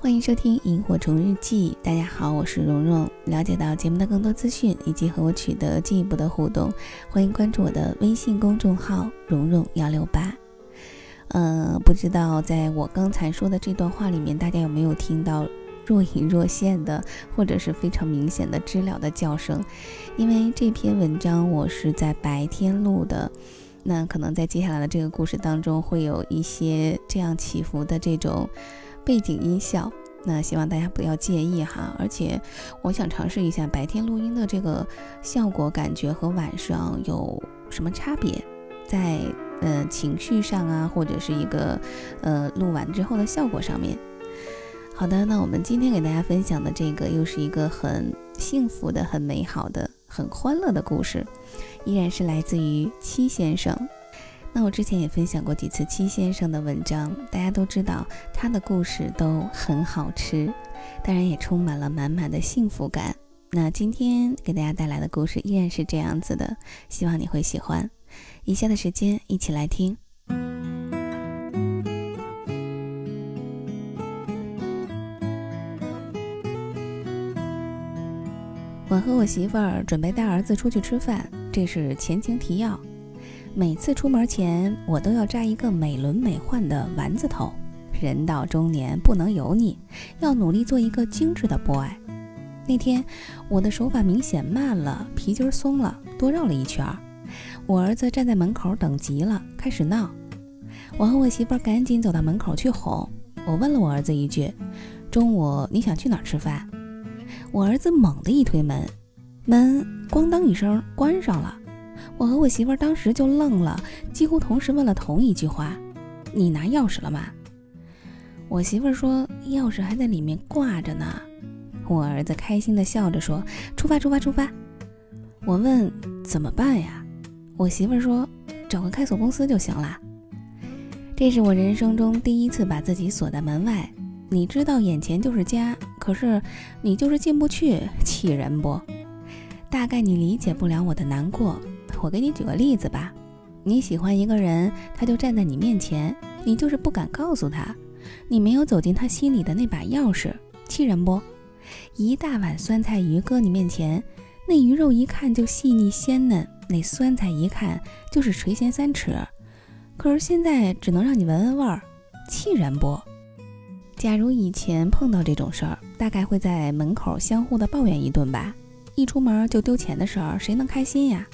欢迎收听《萤火虫日记》。大家好，我是蓉蓉。了解到节目的更多资讯以及和我取得进一步的互动，欢迎关注我的微信公众号“蓉蓉幺六八”。嗯，不知道在我刚才说的这段话里面，大家有没有听到若隐若现的，或者是非常明显的知了的叫声？因为这篇文章我是在白天录的，那可能在接下来的这个故事当中会有一些这样起伏的这种。背景音效，那希望大家不要介意哈。而且我想尝试一下白天录音的这个效果，感觉和晚上有什么差别？在呃情绪上啊，或者是一个呃录完之后的效果上面。好的，那我们今天给大家分享的这个又是一个很幸福的、很美好的、很欢乐的故事，依然是来自于七先生。那我之前也分享过几次七先生的文章，大家都知道他的故事都很好吃，当然也充满了满满的幸福感。那今天给大家带来的故事依然是这样子的，希望你会喜欢。以下的时间一起来听。我和我媳妇儿准备带儿子出去吃饭，这是前情提要。每次出门前，我都要扎一个美轮美奂的丸子头。人到中年不能油腻，要努力做一个精致的 boy。那天我的手法明显慢了，皮筋松了，多绕了一圈。我儿子站在门口等急了，开始闹。我和我媳妇赶紧走到门口去哄。我问了我儿子一句：“中午你想去哪儿吃饭？”我儿子猛地一推门，门咣当一声关上了。我和我媳妇儿当时就愣了，几乎同时问了同一句话：“你拿钥匙了吗？”我媳妇儿说：“钥匙还在里面挂着呢。”我儿子开心地笑着说：“出发，出发，出发！”我问：“怎么办呀？”我媳妇儿说：“找个开锁公司就行了。”这是我人生中第一次把自己锁在门外。你知道眼前就是家，可是你就是进不去，气人不？大概你理解不了我的难过。我给你举个例子吧，你喜欢一个人，他就站在你面前，你就是不敢告诉他，你没有走进他心里的那把钥匙，气人不？一大碗酸菜鱼搁你面前，那鱼肉一看就细腻鲜嫩，那酸菜一看就是垂涎三尺，可是现在只能让你闻闻味儿，气人不？假如以前碰到这种事儿，大概会在门口相互的抱怨一顿吧，一出门就丢钱的事儿，谁能开心呀？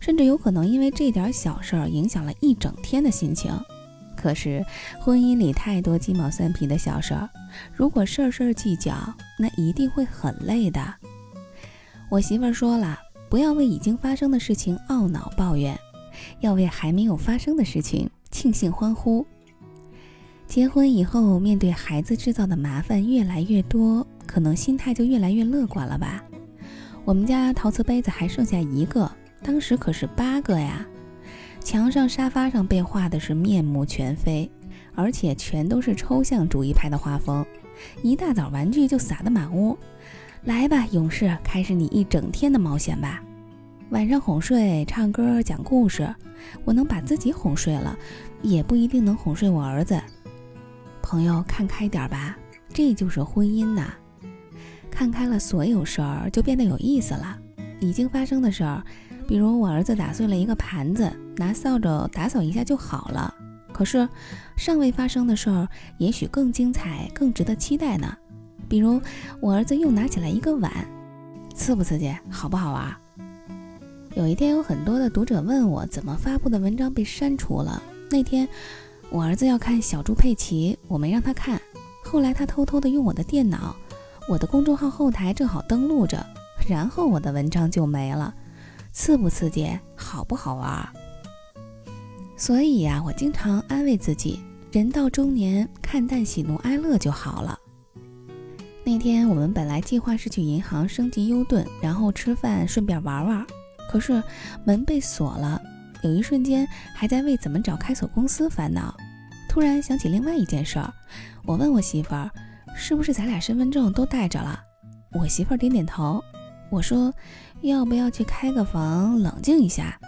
甚至有可能因为这点小事儿影响了一整天的心情。可是婚姻里太多鸡毛蒜皮的小事儿，如果事儿事儿计较，那一定会很累的。我媳妇儿说了，不要为已经发生的事情懊恼抱怨，要为还没有发生的事情庆幸欢呼。结婚以后，面对孩子制造的麻烦越来越多，可能心态就越来越乐观了吧。我们家陶瓷杯子还剩下一个。当时可是八个呀，墙上、沙发上被画的是面目全非，而且全都是抽象主义派的画风。一大早玩具就撒得满屋，来吧，勇士，开始你一整天的冒险吧。晚上哄睡、唱歌、讲故事，我能把自己哄睡了，也不一定能哄睡我儿子。朋友，看开点吧，这就是婚姻呐。看开了，所有事儿就变得有意思了。已经发生的事儿。比如我儿子打碎了一个盘子，拿扫帚打扫一下就好了。可是尚未发生的事儿，也许更精彩、更值得期待呢。比如我儿子又拿起来一个碗，刺不刺激？好不好玩？有一天有很多的读者问我，怎么发布的文章被删除了？那天我儿子要看小猪佩奇，我没让他看。后来他偷偷的用我的电脑，我的公众号后台正好登录着，然后我的文章就没了。刺不刺激，好不好玩？所以呀，我经常安慰自己，人到中年，看淡喜怒哀乐就好了。那天我们本来计划是去银行升级优盾，然后吃饭顺便玩玩，可是门被锁了，有一瞬间还在为怎么找开锁公司烦恼。突然想起另外一件事儿，我问我媳妇儿，是不是咱俩身份证都带着了？我媳妇儿点点头。我说。要不要去开个房冷静一下？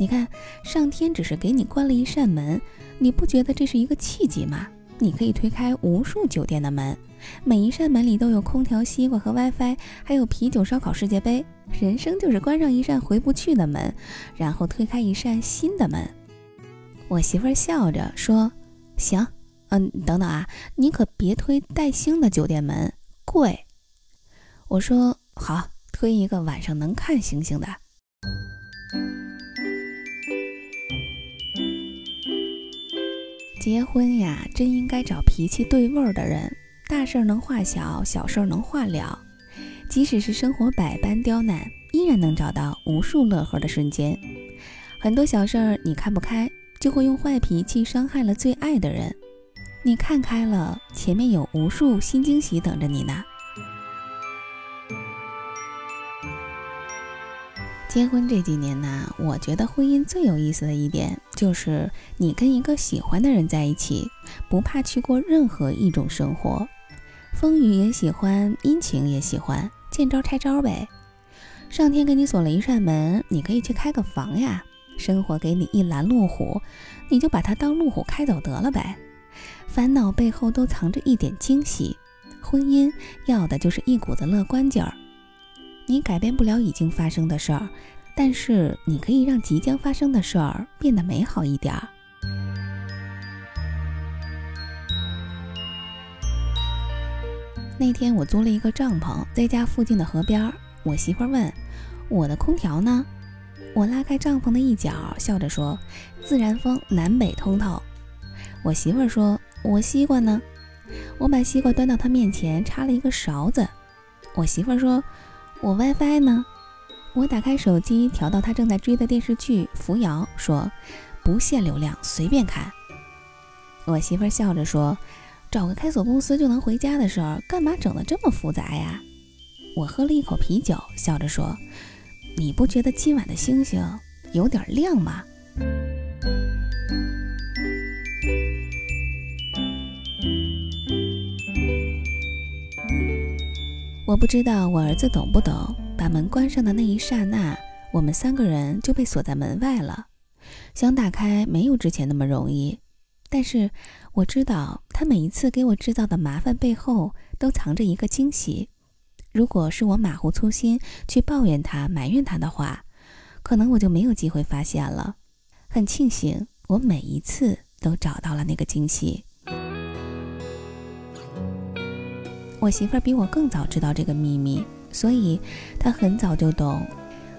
你看，上天只是给你关了一扇门，你不觉得这是一个契机吗？你可以推开无数酒店的门，每一扇门里都有空调、西瓜和 WiFi，还有啤酒、烧烤、世界杯。人生就是关上一扇回不去的门，然后推开一扇新的门。我媳妇儿笑着说：“行，嗯，等等啊，你可别推带星的酒店门，贵。”我说：“好，推一个晚上能看星星的。”结婚呀，真应该找脾气对味儿的人，大事儿能化小，小事儿能化了。即使是生活百般刁难，依然能找到无数乐呵的瞬间。很多小事儿你看不开，就会用坏脾气伤害了最爱的人。你看开了，前面有无数新惊喜等着你呢。结婚这几年呢，我觉得婚姻最有意思的一点就是你跟一个喜欢的人在一起，不怕去过任何一种生活，风雨也喜欢，阴晴也喜欢，见招拆招呗。上天给你锁了一扇门，你可以去开个房呀。生活给你一拦路虎，你就把它当路虎开走得了呗。烦恼背后都藏着一点惊喜，婚姻要的就是一股子乐观劲儿。你改变不了已经发生的事儿，但是你可以让即将发生的事儿变得美好一点儿。那天我租了一个帐篷，在家附近的河边。我媳妇问：“我的空调呢？”我拉开帐篷的一角，笑着说：“自然风南北通透。”我媳妇说：“我西瓜呢？”我把西瓜端到她面前，插了一个勺子。我媳妇说。我 WiFi 呢？我打开手机，调到他正在追的电视剧《扶摇》，说不限流量，随便看。我媳妇笑着说：“找个开锁公司就能回家的事儿，干嘛整得这么复杂呀？”我喝了一口啤酒，笑着说：“你不觉得今晚的星星有点亮吗？”我不知道我儿子懂不懂。把门关上的那一刹那，我们三个人就被锁在门外了。想打开，没有之前那么容易。但是我知道，他每一次给我制造的麻烦背后，都藏着一个惊喜。如果是我马虎粗心去抱怨他、埋怨他的话，可能我就没有机会发现了。很庆幸，我每一次都找到了那个惊喜。我媳妇儿比我更早知道这个秘密，所以她很早就懂，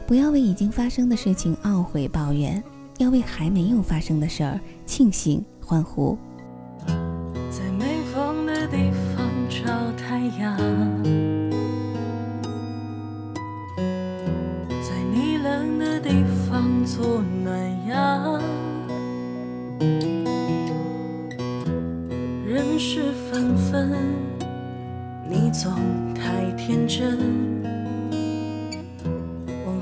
不要为已经发生的事情懊悔抱怨，要为还没有发生的事儿庆幸欢呼。在没风的地方找太阳，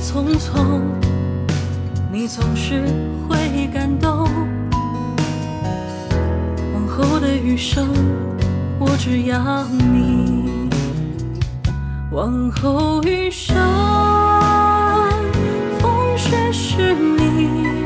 匆匆，你总是会感动。往后的余生，我只要你。往后余生，风雪是你。